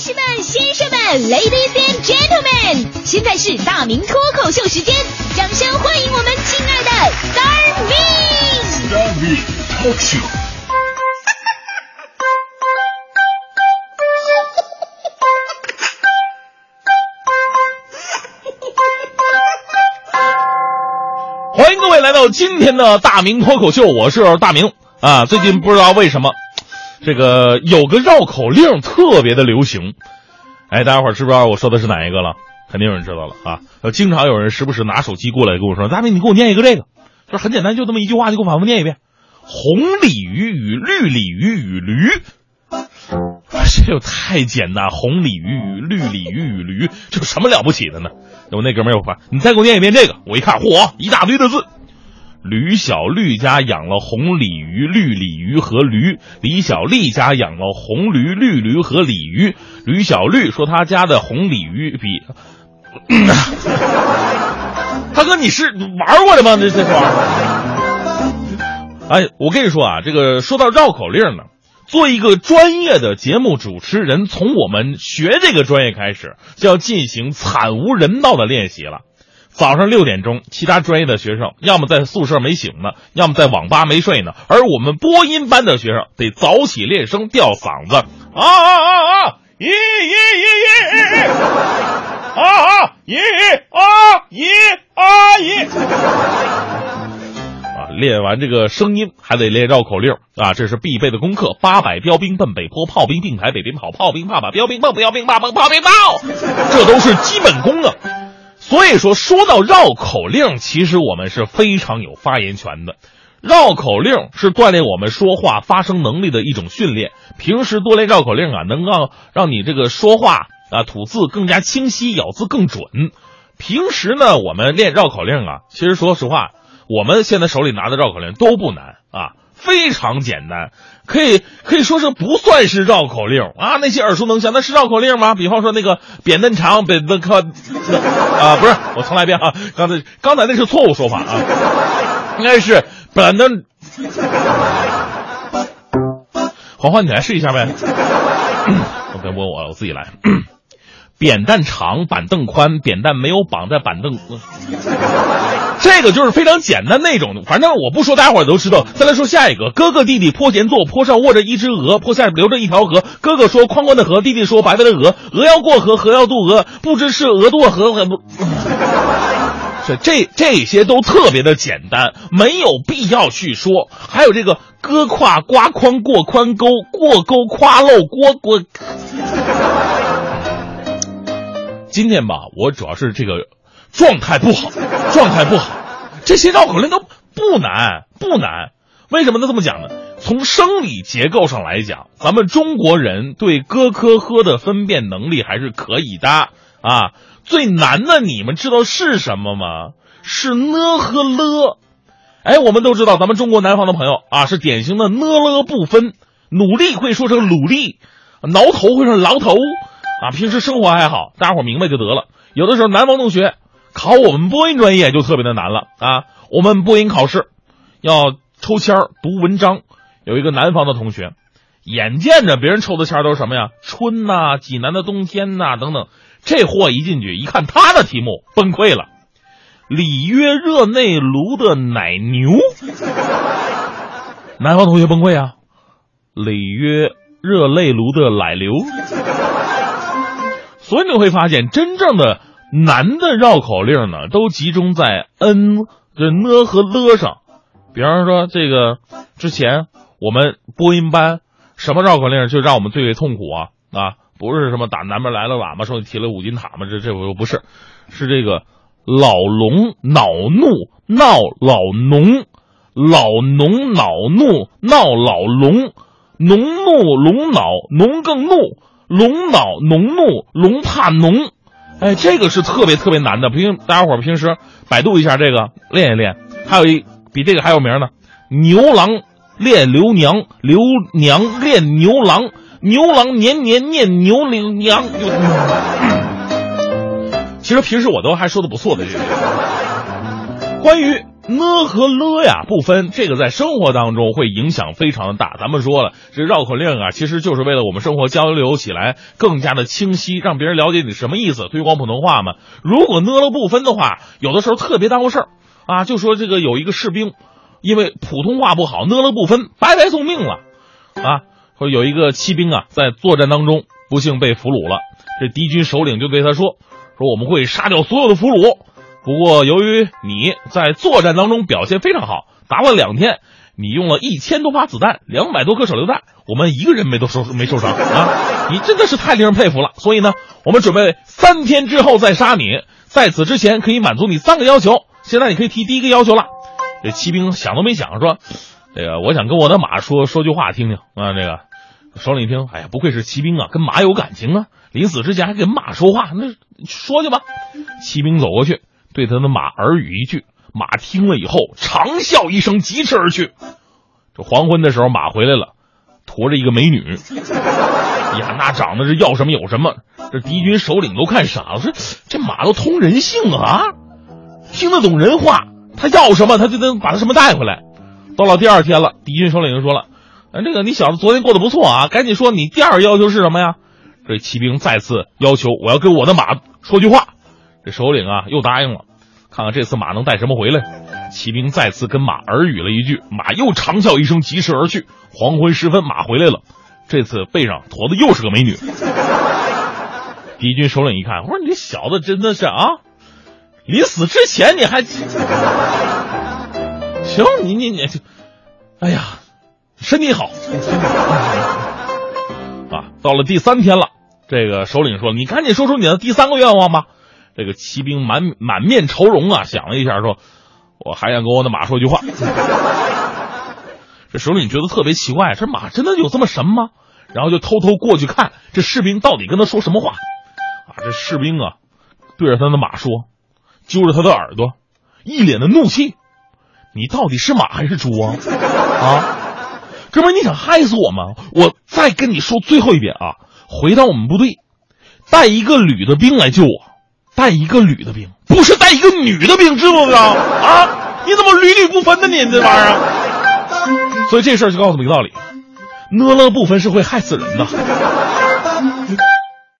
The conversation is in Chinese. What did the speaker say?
士们、先生们，Ladies and Gentlemen，现在是大明脱口秀时间，掌声欢迎我们亲爱的 Star Me！Star Me Talk Show。欢迎各位来到今天的大明脱口秀，我是大明啊。最近不知道为什么，这个有个绕口令特别的流行，哎，大家伙儿知不知道我说的是哪一个了？肯定有人知道了啊。经常有人时不时拿手机过来跟我说：“大明，你给我念一个这个。”就是很简单，就这么一句话，你给我反复念一遍：红鲤鱼与绿鲤鱼与驴。这又太简单，红鲤鱼与绿鲤鱼与驴，这有什么了不起的呢？我那哥们又发，你再给我念一遍这个。我一看，嚯，一大堆的字。吕小绿家养了红鲤鱼、绿鲤鱼和驴。李小丽家养了红驴、绿驴和鲤鱼。吕小绿说他家的红鲤鱼比，大哥，你是玩过的吗？这这玩？哎，我跟你说啊，这个说到绕口令呢。做一个专业的节目主持人，从我们学这个专业开始，就要进行惨无人道的练习了。早上六点钟，其他专业的学生要么在宿舍没醒呢，要么在网吧没睡呢，而我们播音班的学生得早起练声，吊嗓子啊啊啊啊！咦咦咦咦咦！啊啊！咦啊咦啊咦！练完这个声音，还得练绕口令啊，这是必备的功课。八百标兵奔北坡，炮兵并排北边跑，炮兵怕把标兵蹦，标兵怕蹦，炮兵炮，这都是基本功啊。所以说，说到绕口令，其实我们是非常有发言权的。绕口令是锻炼我们说话发声能力的一种训练。平时多练绕口令啊，能够让你这个说话啊吐字更加清晰，咬字更准。平时呢，我们练绕口令啊，其实说实话。我们现在手里拿的绕口令都不难啊，非常简单，可以可以说是不算是绕口令啊。那些耳熟能详，那是绕口令吗？比方说那个扁担长，扁担宽啊，不是，我重来一遍啊。刚才刚才那是错误说法啊，应该是扁担。黄欢，你来试一下呗。我别问我，我自己来。扁担长，板凳宽，扁担没有绑在板凳。这个就是非常简单那种，反正我不说，大家伙都知道。再来说下一个，哥哥弟弟坡前坐，坡上卧着一只鹅，坡下流着一条河。哥哥说宽宽的河，弟弟说白白的鹅，鹅要过河，河要渡鹅，不知是鹅渡河还不。这这这些都特别的简单，没有必要去说。还有这个割胯刮筐过宽沟，过沟夸漏锅锅。今天吧，我主要是这个。状态不好，状态不好，这些绕口令都不难，不难。为什么呢？这么讲呢？从生理结构上来讲，咱们中国人对咯、科、呵的分辨能力还是可以的啊。最难的，你们知道是什么吗？是呢和了。哎，我们都知道，咱们中国南方的朋友啊，是典型的呢了不分，努力会说成努力，挠头会说挠头啊。平时生活还好，大家伙明白就得了。有的时候南方同学。考我们播音专业就特别的难了啊！我们播音考试要抽签读文章，有一个南方的同学，眼见着别人抽的签都是什么呀？春呐，济南的冬天呐，等等。这货一进去一看他的题目，崩溃了。里约热内卢的奶牛，南方同学崩溃啊！里约热内卢的奶牛，所以你会发现真正的。难的绕口令呢，都集中在 n 这呢和了上。比方说，这个之前我们播音班什么绕口令就让我们最为痛苦啊啊！不是什么打南边来了喇嘛说你提了五金塔吗？这这不不是，是这个老龙恼怒闹老农，老农恼怒闹老龙，农怒龙恼农更怒，龙恼农怒龙怕农。哎，这个是特别特别难的，平大家伙平时百度一下这个，练一练。还有一比这个还有名呢，牛郎恋刘娘，刘娘恋牛郎，牛郎年年念牛刘娘。其实平时我都还说的不错的这个。关于呢和了呀不分，这个在生活当中会影响非常的大。咱们说了，这绕口令啊，其实就是为了我们生活交流起来更加的清晰，让别人了解你什么意思，推广普通话嘛。如果呢了不分的话，有的时候特别耽误事儿啊。就说这个有一个士兵，因为普通话不好，呢了不分，白白送命了啊。说有一个骑兵啊，在作战当中不幸被俘虏了，这敌军首领就对他说：“说我们会杀掉所有的俘虏。”不过，由于你在作战当中表现非常好，打了两天，你用了一千多发子弹，两百多颗手榴弹，我们一个人没都受没受伤啊！你真的是太令人佩服了。所以呢，我们准备三天之后再杀你，在此之前可以满足你三个要求。现在你可以提第一个要求了。这骑兵想都没想说：“这个我想跟我的马说说句话听听啊。”这个首领一听，哎呀，不愧是骑兵啊，跟马有感情啊！临死之前还跟马说话，那说去吧。骑兵走过去。对他的马耳语一句，马听了以后长啸一声，疾驰而去。这黄昏的时候，马回来了，驮着一个美女。呀，那长得是要什么有什么。这敌军首领都看傻了，说这马都通人性啊，听得懂人话，他要什么他就能把他什么带回来。到了第二天了，敌军首领就说了：“哎，这个你小子昨天过得不错啊，赶紧说你第二要求是什么呀？”这骑兵再次要求我要跟我的马说句话。这首领啊，又答应了，看看这次马能带什么回来。骑兵再次跟马耳语了一句，马又长啸一声，疾驰而去。黄昏时分，马回来了，这次背上驮的又是个美女。敌军首领一看，我说你这小子真的是啊，临死之前你还行，你你你，哎呀，身体好啊。到了第三天了，这个首领说：“你赶紧说出你的第三个愿望吧。”这个骑兵满满面愁容啊，想了一下说：“我还想跟我的马说句话。”这首领觉得特别奇怪，这马真的有这么神吗？然后就偷偷过去看这士兵到底跟他说什么话。啊，这士兵啊，对着他的马说，揪着他的耳朵，一脸的怒气：“你到底是马还是猪啊？啊，哥们，你想害死我吗？我再跟你说最后一遍啊，回到我们部队，带一个旅的兵来救我。”带一个女的兵，不是带一个女的兵，知不知道啊？你怎么屡屡不分呢？你这玩意儿，所以这事儿就告诉你一个道理：呢了不分是会害死人的。